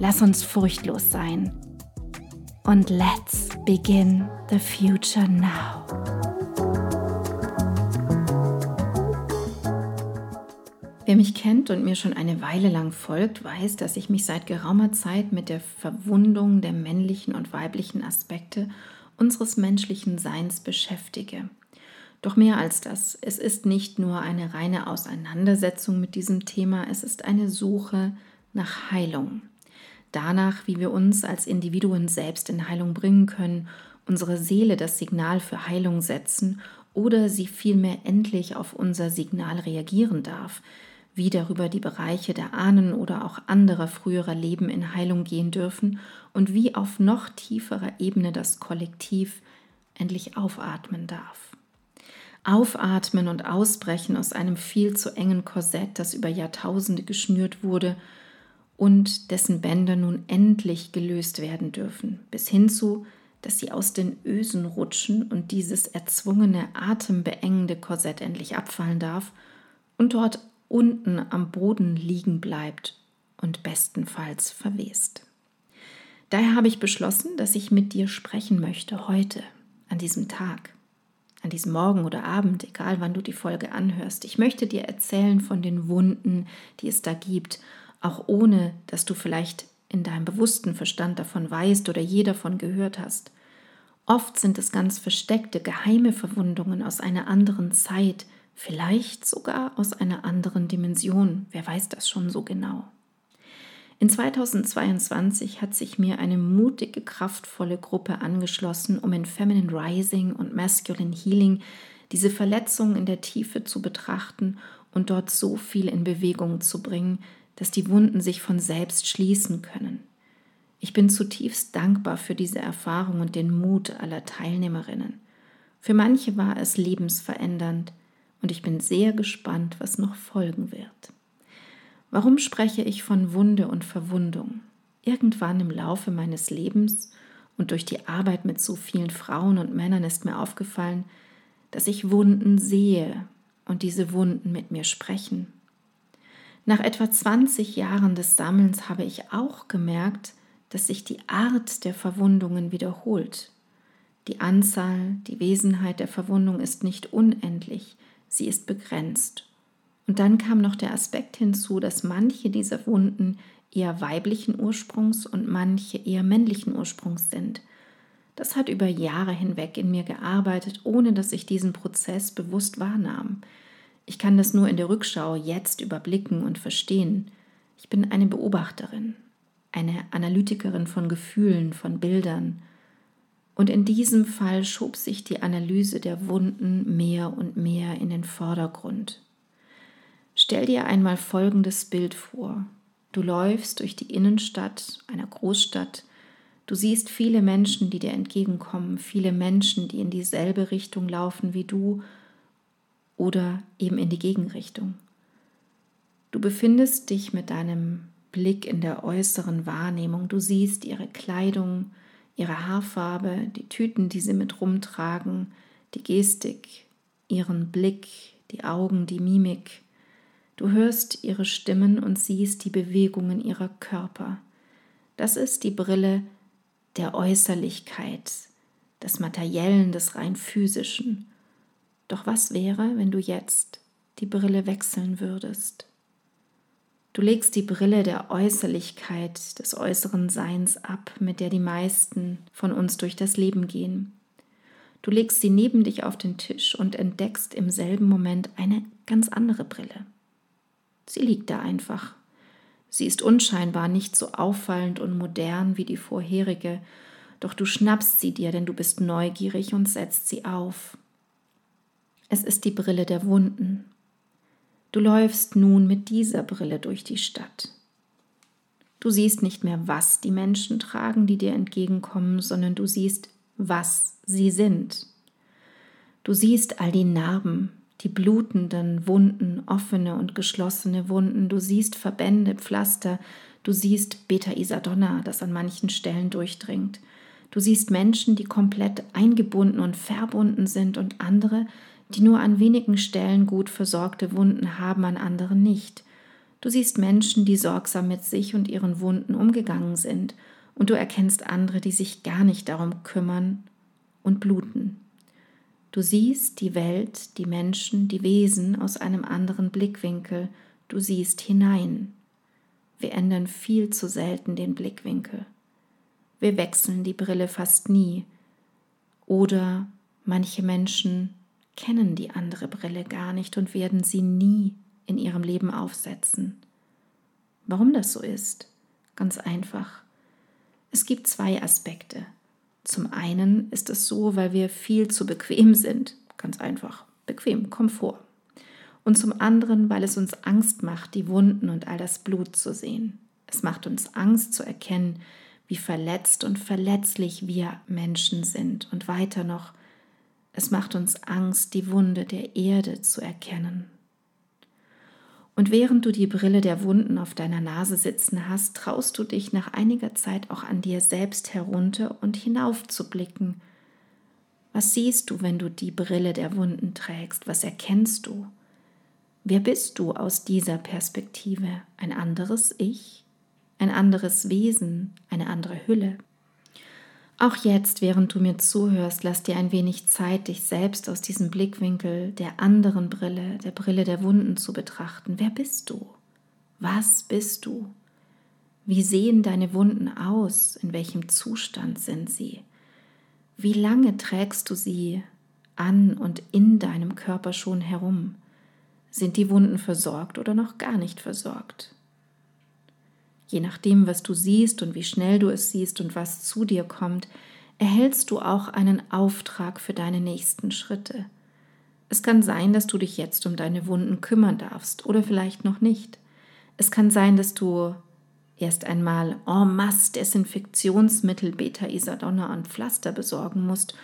Lass uns furchtlos sein. Und let's begin the future now. Wer mich kennt und mir schon eine Weile lang folgt, weiß, dass ich mich seit geraumer Zeit mit der Verwundung der männlichen und weiblichen Aspekte unseres menschlichen Seins beschäftige. Doch mehr als das, es ist nicht nur eine reine Auseinandersetzung mit diesem Thema, es ist eine Suche nach Heilung danach, wie wir uns als Individuen selbst in Heilung bringen können, unsere Seele das Signal für Heilung setzen oder sie vielmehr endlich auf unser Signal reagieren darf, wie darüber die Bereiche der Ahnen oder auch anderer früherer Leben in Heilung gehen dürfen und wie auf noch tieferer Ebene das Kollektiv endlich aufatmen darf. Aufatmen und ausbrechen aus einem viel zu engen Korsett, das über Jahrtausende geschnürt wurde und dessen Bänder nun endlich gelöst werden dürfen, bis hin zu, dass sie aus den Ösen rutschen und dieses erzwungene, atembeengende Korsett endlich abfallen darf und dort unten am Boden liegen bleibt und bestenfalls verwest. Daher habe ich beschlossen, dass ich mit dir sprechen möchte heute, an diesem Tag, an diesem Morgen oder Abend, egal wann du die Folge anhörst. Ich möchte dir erzählen von den Wunden, die es da gibt auch ohne dass du vielleicht in deinem bewussten Verstand davon weißt oder je davon gehört hast. Oft sind es ganz versteckte, geheime Verwundungen aus einer anderen Zeit, vielleicht sogar aus einer anderen Dimension, wer weiß das schon so genau. In 2022 hat sich mir eine mutige, kraftvolle Gruppe angeschlossen, um in Feminine Rising und Masculine Healing diese Verletzungen in der Tiefe zu betrachten und dort so viel in Bewegung zu bringen, dass die Wunden sich von selbst schließen können. Ich bin zutiefst dankbar für diese Erfahrung und den Mut aller Teilnehmerinnen. Für manche war es lebensverändernd und ich bin sehr gespannt, was noch folgen wird. Warum spreche ich von Wunde und Verwundung? Irgendwann im Laufe meines Lebens und durch die Arbeit mit so vielen Frauen und Männern ist mir aufgefallen, dass ich Wunden sehe und diese Wunden mit mir sprechen nach etwa 20 Jahren des Sammelns habe ich auch gemerkt, dass sich die Art der Verwundungen wiederholt. Die Anzahl, die Wesenheit der Verwundung ist nicht unendlich, sie ist begrenzt. Und dann kam noch der Aspekt hinzu, dass manche dieser Wunden eher weiblichen Ursprungs und manche eher männlichen Ursprungs sind. Das hat über Jahre hinweg in mir gearbeitet, ohne dass ich diesen Prozess bewusst wahrnahm. Ich kann das nur in der Rückschau jetzt überblicken und verstehen. Ich bin eine Beobachterin, eine Analytikerin von Gefühlen, von Bildern. Und in diesem Fall schob sich die Analyse der Wunden mehr und mehr in den Vordergrund. Stell dir einmal folgendes Bild vor. Du läufst durch die Innenstadt einer Großstadt, du siehst viele Menschen, die dir entgegenkommen, viele Menschen, die in dieselbe Richtung laufen wie du oder eben in die Gegenrichtung. Du befindest dich mit deinem Blick in der äußeren Wahrnehmung. Du siehst ihre Kleidung, ihre Haarfarbe, die Tüten, die sie mit rumtragen, die Gestik, ihren Blick, die Augen, die Mimik. Du hörst ihre Stimmen und siehst die Bewegungen ihrer Körper. Das ist die Brille der Äußerlichkeit, des Materiellen, des rein physischen. Doch was wäre, wenn du jetzt die Brille wechseln würdest? Du legst die Brille der Äußerlichkeit, des äußeren Seins ab, mit der die meisten von uns durch das Leben gehen. Du legst sie neben dich auf den Tisch und entdeckst im selben Moment eine ganz andere Brille. Sie liegt da einfach. Sie ist unscheinbar nicht so auffallend und modern wie die vorherige, doch du schnappst sie dir, denn du bist neugierig und setzt sie auf. Es ist die Brille der Wunden, Du läufst nun mit dieser Brille durch die Stadt. Du siehst nicht mehr, was die Menschen tragen, die dir entgegenkommen, sondern du siehst, was sie sind. Du siehst all die Narben, die blutenden Wunden, offene und geschlossene Wunden, du siehst Verbände, Pflaster, du siehst Beta-Isadonna, das an manchen Stellen durchdringt. Du siehst Menschen, die komplett eingebunden und verbunden sind und andere, die nur an wenigen Stellen gut versorgte Wunden haben, an anderen nicht. Du siehst Menschen, die sorgsam mit sich und ihren Wunden umgegangen sind, und du erkennst andere, die sich gar nicht darum kümmern und bluten. Du siehst die Welt, die Menschen, die Wesen aus einem anderen Blickwinkel, du siehst hinein. Wir ändern viel zu selten den Blickwinkel. Wir wechseln die Brille fast nie. Oder manche Menschen kennen die andere Brille gar nicht und werden sie nie in ihrem Leben aufsetzen. Warum das so ist? Ganz einfach. Es gibt zwei Aspekte. Zum einen ist es so, weil wir viel zu bequem sind. Ganz einfach. Bequem, Komfort. Und zum anderen, weil es uns Angst macht, die Wunden und all das Blut zu sehen. Es macht uns Angst zu erkennen, wie verletzt und verletzlich wir Menschen sind und weiter noch, es macht uns Angst, die Wunde der Erde zu erkennen. Und während du die Brille der Wunden auf deiner Nase sitzen hast, traust du dich nach einiger Zeit auch an dir selbst herunter und hinauf zu blicken. Was siehst du, wenn du die Brille der Wunden trägst? Was erkennst du? Wer bist du aus dieser Perspektive? Ein anderes Ich? Ein anderes Wesen? Eine andere Hülle? Auch jetzt, während du mir zuhörst, lass dir ein wenig Zeit, dich selbst aus diesem Blickwinkel der anderen Brille, der Brille der Wunden zu betrachten. Wer bist du? Was bist du? Wie sehen deine Wunden aus? In welchem Zustand sind sie? Wie lange trägst du sie an und in deinem Körper schon herum? Sind die Wunden versorgt oder noch gar nicht versorgt? Je nachdem, was du siehst und wie schnell du es siehst und was zu dir kommt, erhältst du auch einen Auftrag für deine nächsten Schritte. Es kann sein, dass du dich jetzt um deine Wunden kümmern darfst oder vielleicht noch nicht. Es kann sein, dass du erst einmal en masse Desinfektionsmittel, Beta-Isadonna und Pflaster besorgen musst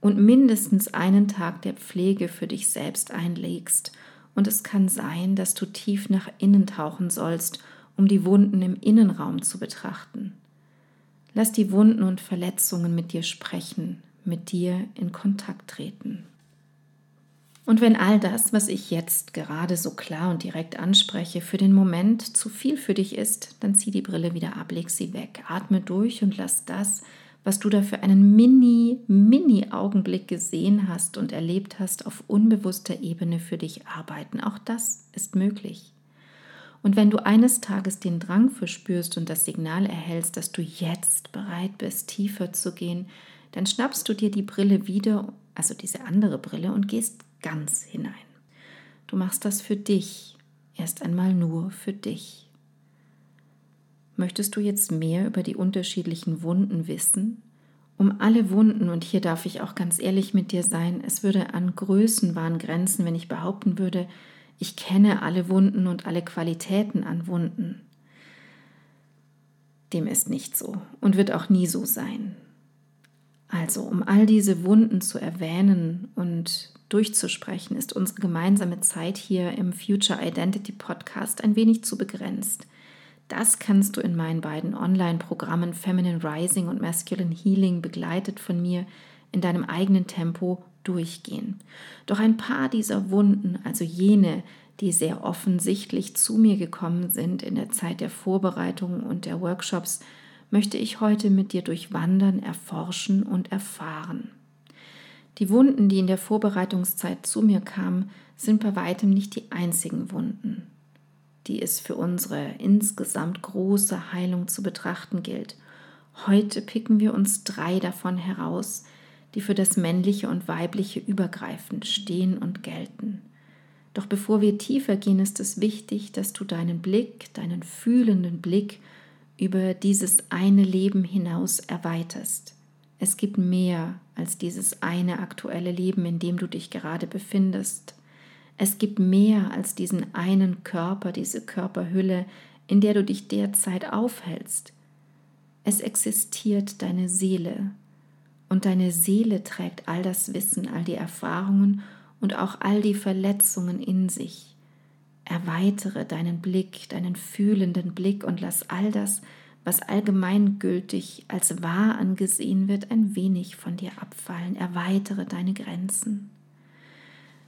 und mindestens einen Tag der Pflege für dich selbst einlegst. Und es kann sein, dass du tief nach innen tauchen sollst um die Wunden im Innenraum zu betrachten. Lass die Wunden und Verletzungen mit dir sprechen, mit dir in Kontakt treten. Und wenn all das, was ich jetzt gerade so klar und direkt anspreche, für den Moment zu viel für dich ist, dann zieh die Brille wieder ab, leg sie weg, atme durch und lass das, was du da für einen mini, mini Augenblick gesehen hast und erlebt hast, auf unbewusster Ebene für dich arbeiten. Auch das ist möglich. Und wenn du eines Tages den Drang verspürst und das Signal erhältst, dass du jetzt bereit bist, tiefer zu gehen, dann schnappst du dir die Brille wieder, also diese andere Brille, und gehst ganz hinein. Du machst das für dich, erst einmal nur für dich. Möchtest du jetzt mehr über die unterschiedlichen Wunden wissen? Um alle Wunden, und hier darf ich auch ganz ehrlich mit dir sein, es würde an Größenwahn grenzen, wenn ich behaupten würde, ich kenne alle Wunden und alle Qualitäten an Wunden. Dem ist nicht so und wird auch nie so sein. Also, um all diese Wunden zu erwähnen und durchzusprechen, ist unsere gemeinsame Zeit hier im Future Identity Podcast ein wenig zu begrenzt. Das kannst du in meinen beiden Online-Programmen Feminine Rising und Masculine Healing begleitet von mir in deinem eigenen Tempo durchgehen. Doch ein paar dieser Wunden, also jene, die sehr offensichtlich zu mir gekommen sind in der Zeit der Vorbereitung und der Workshops, möchte ich heute mit dir durchwandern, erforschen und erfahren. Die Wunden, die in der Vorbereitungszeit zu mir kamen, sind bei weitem nicht die einzigen Wunden. die es für unsere insgesamt große Heilung zu betrachten gilt. Heute picken wir uns drei davon heraus, die für das Männliche und Weibliche übergreifend stehen und gelten. Doch bevor wir tiefer gehen, ist es wichtig, dass du deinen Blick, deinen fühlenden Blick über dieses eine Leben hinaus erweiterst. Es gibt mehr als dieses eine aktuelle Leben, in dem du dich gerade befindest. Es gibt mehr als diesen einen Körper, diese Körperhülle, in der du dich derzeit aufhältst. Es existiert deine Seele. Und deine Seele trägt all das Wissen, all die Erfahrungen und auch all die Verletzungen in sich. Erweitere deinen Blick, deinen fühlenden Blick und lass all das, was allgemeingültig als wahr angesehen wird, ein wenig von dir abfallen. Erweitere deine Grenzen.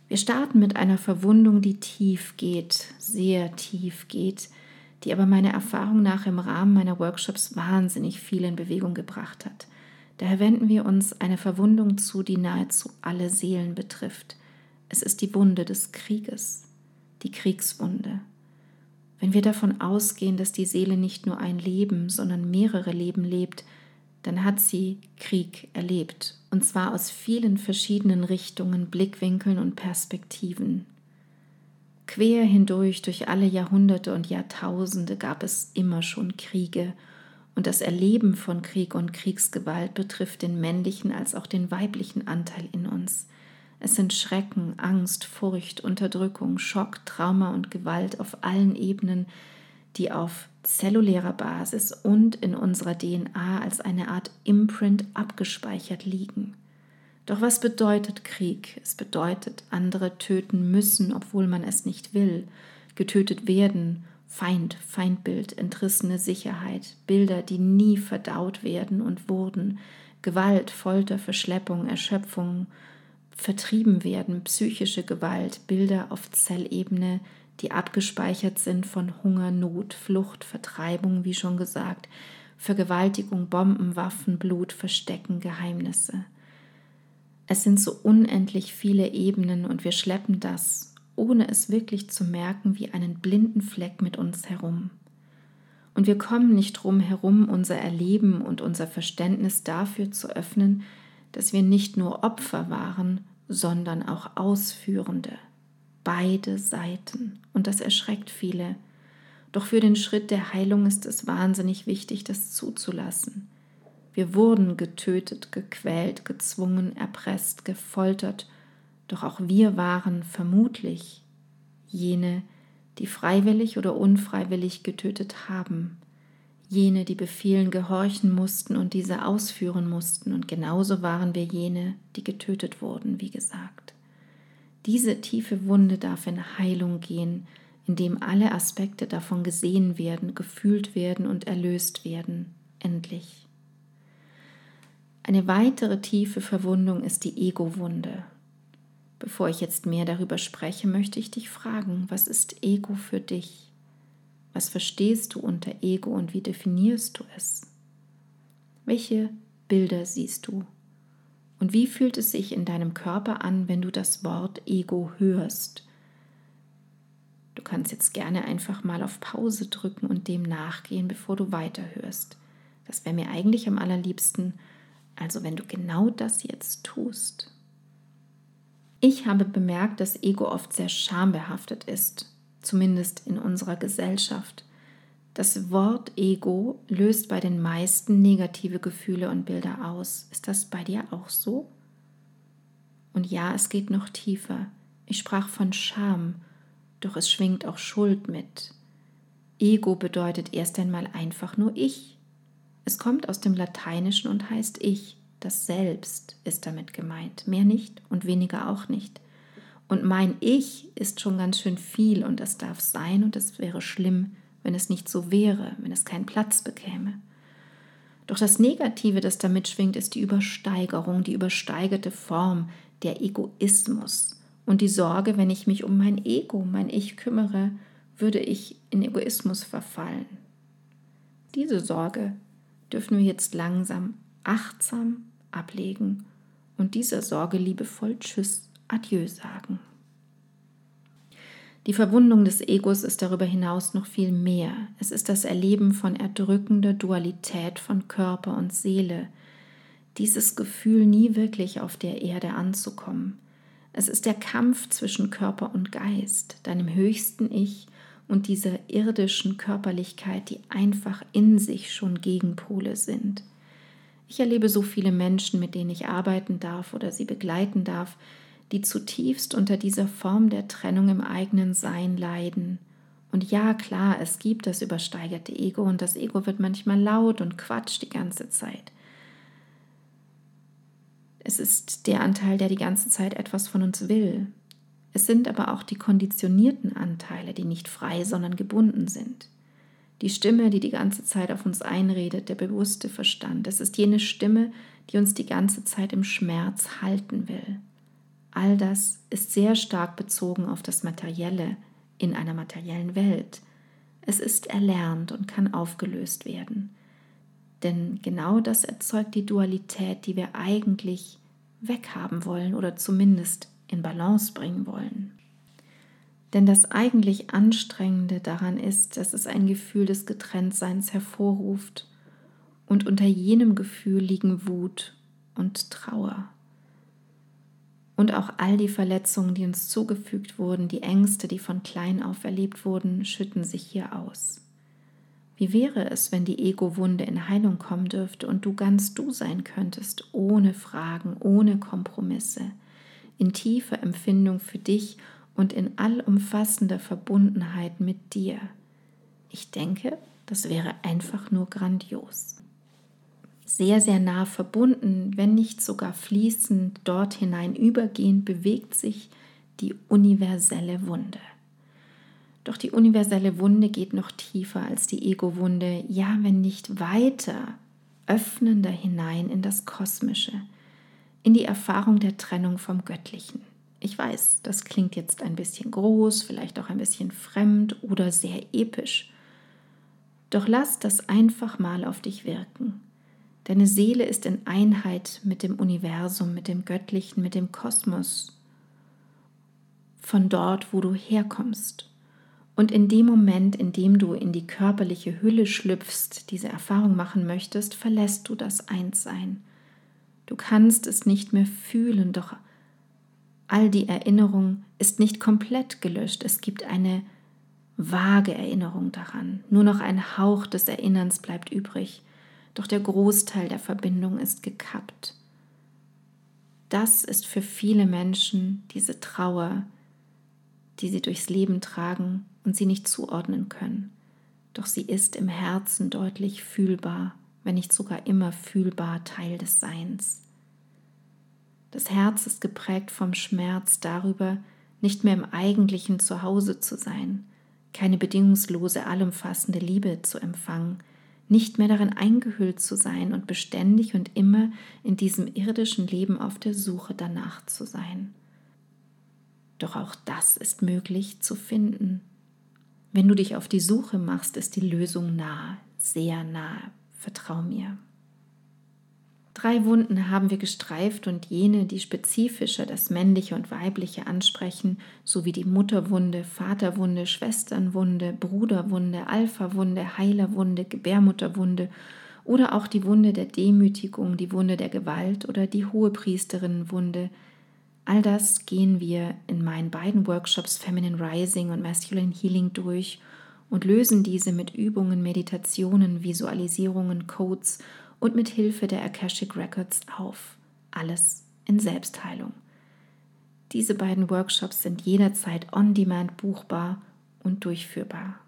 Wir starten mit einer Verwundung, die tief geht, sehr tief geht, die aber meiner Erfahrung nach im Rahmen meiner Workshops wahnsinnig viel in Bewegung gebracht hat. Daher wenden wir uns einer Verwundung zu, die nahezu alle Seelen betrifft. Es ist die Wunde des Krieges, die Kriegswunde. Wenn wir davon ausgehen, dass die Seele nicht nur ein Leben, sondern mehrere Leben lebt, dann hat sie Krieg erlebt, und zwar aus vielen verschiedenen Richtungen, Blickwinkeln und Perspektiven. Quer hindurch durch alle Jahrhunderte und Jahrtausende gab es immer schon Kriege, und das Erleben von Krieg und Kriegsgewalt betrifft den männlichen als auch den weiblichen Anteil in uns. Es sind Schrecken, Angst, Furcht, Unterdrückung, Schock, Trauma und Gewalt auf allen Ebenen, die auf zellulärer Basis und in unserer DNA als eine Art Imprint abgespeichert liegen. Doch was bedeutet Krieg? Es bedeutet, andere töten müssen, obwohl man es nicht will, getötet werden, Feind, Feindbild, entrissene Sicherheit, Bilder, die nie verdaut werden und wurden, Gewalt, Folter, Verschleppung, Erschöpfung, vertrieben werden, psychische Gewalt, Bilder auf Zellebene, die abgespeichert sind von Hunger, Not, Flucht, Vertreibung, wie schon gesagt, Vergewaltigung, Bomben, Waffen, Blut, Verstecken, Geheimnisse. Es sind so unendlich viele Ebenen und wir schleppen das, ohne es wirklich zu merken, wie einen blinden Fleck mit uns herum. Und wir kommen nicht drum herum, unser Erleben und unser Verständnis dafür zu öffnen, dass wir nicht nur Opfer waren, sondern auch Ausführende. Beide Seiten. Und das erschreckt viele. Doch für den Schritt der Heilung ist es wahnsinnig wichtig, das zuzulassen. Wir wurden getötet, gequält, gezwungen, erpresst, gefoltert, doch auch wir waren vermutlich jene, die freiwillig oder unfreiwillig getötet haben jene, die Befehlen gehorchen mussten und diese ausführen mussten, und genauso waren wir jene, die getötet wurden, wie gesagt. Diese tiefe Wunde darf in Heilung gehen, indem alle Aspekte davon gesehen werden, gefühlt werden und erlöst werden, endlich. Eine weitere tiefe Verwundung ist die Ego-Wunde. Bevor ich jetzt mehr darüber spreche, möchte ich dich fragen, was ist Ego für dich? Was verstehst du unter Ego und wie definierst du es? Welche Bilder siehst du? Und wie fühlt es sich in deinem Körper an, wenn du das Wort Ego hörst? Du kannst jetzt gerne einfach mal auf Pause drücken und dem nachgehen, bevor du weiterhörst. Das wäre mir eigentlich am allerliebsten, also wenn du genau das jetzt tust. Ich habe bemerkt, dass Ego oft sehr schambehaftet ist zumindest in unserer Gesellschaft. Das Wort Ego löst bei den meisten negative Gefühle und Bilder aus. Ist das bei dir auch so? Und ja, es geht noch tiefer. Ich sprach von Scham, doch es schwingt auch Schuld mit. Ego bedeutet erst einmal einfach nur ich. Es kommt aus dem Lateinischen und heißt ich. Das Selbst ist damit gemeint, mehr nicht und weniger auch nicht. Und mein Ich ist schon ganz schön viel und das darf sein und es wäre schlimm, wenn es nicht so wäre, wenn es keinen Platz bekäme. Doch das Negative, das damit schwingt, ist die Übersteigerung, die übersteigerte Form, der Egoismus und die Sorge, wenn ich mich um mein Ego, mein Ich kümmere, würde ich in Egoismus verfallen. Diese Sorge dürfen wir jetzt langsam achtsam ablegen und dieser Sorge liebevoll Tschüss Adieu sagen. Die Verwundung des Egos ist darüber hinaus noch viel mehr. Es ist das Erleben von erdrückender Dualität von Körper und Seele. Dieses Gefühl, nie wirklich auf der Erde anzukommen. Es ist der Kampf zwischen Körper und Geist, deinem höchsten Ich und dieser irdischen Körperlichkeit, die einfach in sich schon Gegenpole sind. Ich erlebe so viele Menschen, mit denen ich arbeiten darf oder sie begleiten darf, die zutiefst unter dieser Form der Trennung im eigenen Sein leiden. Und ja, klar, es gibt das übersteigerte Ego und das Ego wird manchmal laut und quatscht die ganze Zeit. Es ist der Anteil, der die ganze Zeit etwas von uns will. Es sind aber auch die konditionierten Anteile, die nicht frei, sondern gebunden sind. Die Stimme, die die ganze Zeit auf uns einredet, der bewusste Verstand. Es ist jene Stimme, die uns die ganze Zeit im Schmerz halten will. All das ist sehr stark bezogen auf das Materielle in einer materiellen Welt. Es ist erlernt und kann aufgelöst werden. Denn genau das erzeugt die Dualität, die wir eigentlich weghaben wollen oder zumindest in Balance bringen wollen. Denn das eigentlich Anstrengende daran ist, dass es ein Gefühl des Getrenntseins hervorruft und unter jenem Gefühl liegen Wut und Trauer und auch all die Verletzungen, die uns zugefügt wurden, die Ängste, die von klein auf erlebt wurden, schütten sich hier aus. Wie wäre es, wenn die Ego-Wunde in Heilung kommen dürfte und du ganz du sein könntest, ohne Fragen, ohne Kompromisse, in tiefer Empfindung für dich und in allumfassender Verbundenheit mit dir? Ich denke, das wäre einfach nur grandios sehr, sehr nah verbunden, wenn nicht sogar fließend dort hinein übergehend, bewegt sich die universelle Wunde. Doch die universelle Wunde geht noch tiefer als die Ego-Wunde, ja, wenn nicht weiter, öffnender hinein in das Kosmische, in die Erfahrung der Trennung vom Göttlichen. Ich weiß, das klingt jetzt ein bisschen groß, vielleicht auch ein bisschen fremd oder sehr episch. Doch lass das einfach mal auf dich wirken. Deine Seele ist in Einheit mit dem Universum, mit dem Göttlichen, mit dem Kosmos, von dort, wo du herkommst. Und in dem Moment, in dem du in die körperliche Hülle schlüpfst, diese Erfahrung machen möchtest, verlässt du das Einssein. Du kannst es nicht mehr fühlen, doch all die Erinnerung ist nicht komplett gelöscht. Es gibt eine vage Erinnerung daran. Nur noch ein Hauch des Erinnerns bleibt übrig doch der Großteil der Verbindung ist gekappt. Das ist für viele Menschen diese Trauer, die sie durchs Leben tragen und sie nicht zuordnen können. Doch sie ist im Herzen deutlich fühlbar, wenn nicht sogar immer fühlbar Teil des Seins. Das Herz ist geprägt vom Schmerz darüber, nicht mehr im eigentlichen Zuhause zu sein, keine bedingungslose, allumfassende Liebe zu empfangen, nicht mehr darin eingehüllt zu sein und beständig und immer in diesem irdischen Leben auf der Suche danach zu sein. Doch auch das ist möglich zu finden. Wenn du dich auf die Suche machst, ist die Lösung nahe, sehr nahe. Vertrau mir. Drei Wunden haben wir gestreift und jene, die spezifischer das Männliche und Weibliche ansprechen, sowie die Mutterwunde, Vaterwunde, Schwesternwunde, Bruderwunde, Alphawunde, Heilerwunde, Gebärmutterwunde oder auch die Wunde der Demütigung, die Wunde der Gewalt oder die Hohepriesterinnenwunde. All das gehen wir in meinen beiden Workshops Feminine Rising und Masculine Healing durch und lösen diese mit Übungen, Meditationen, Visualisierungen, Codes und mit Hilfe der Akashic Records auf. Alles in Selbstheilung. Diese beiden Workshops sind jederzeit on-demand buchbar und durchführbar.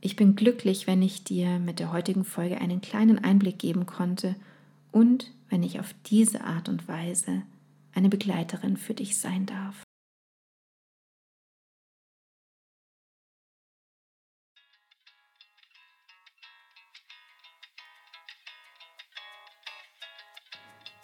Ich bin glücklich, wenn ich dir mit der heutigen Folge einen kleinen Einblick geben konnte und wenn ich auf diese Art und Weise eine Begleiterin für dich sein darf.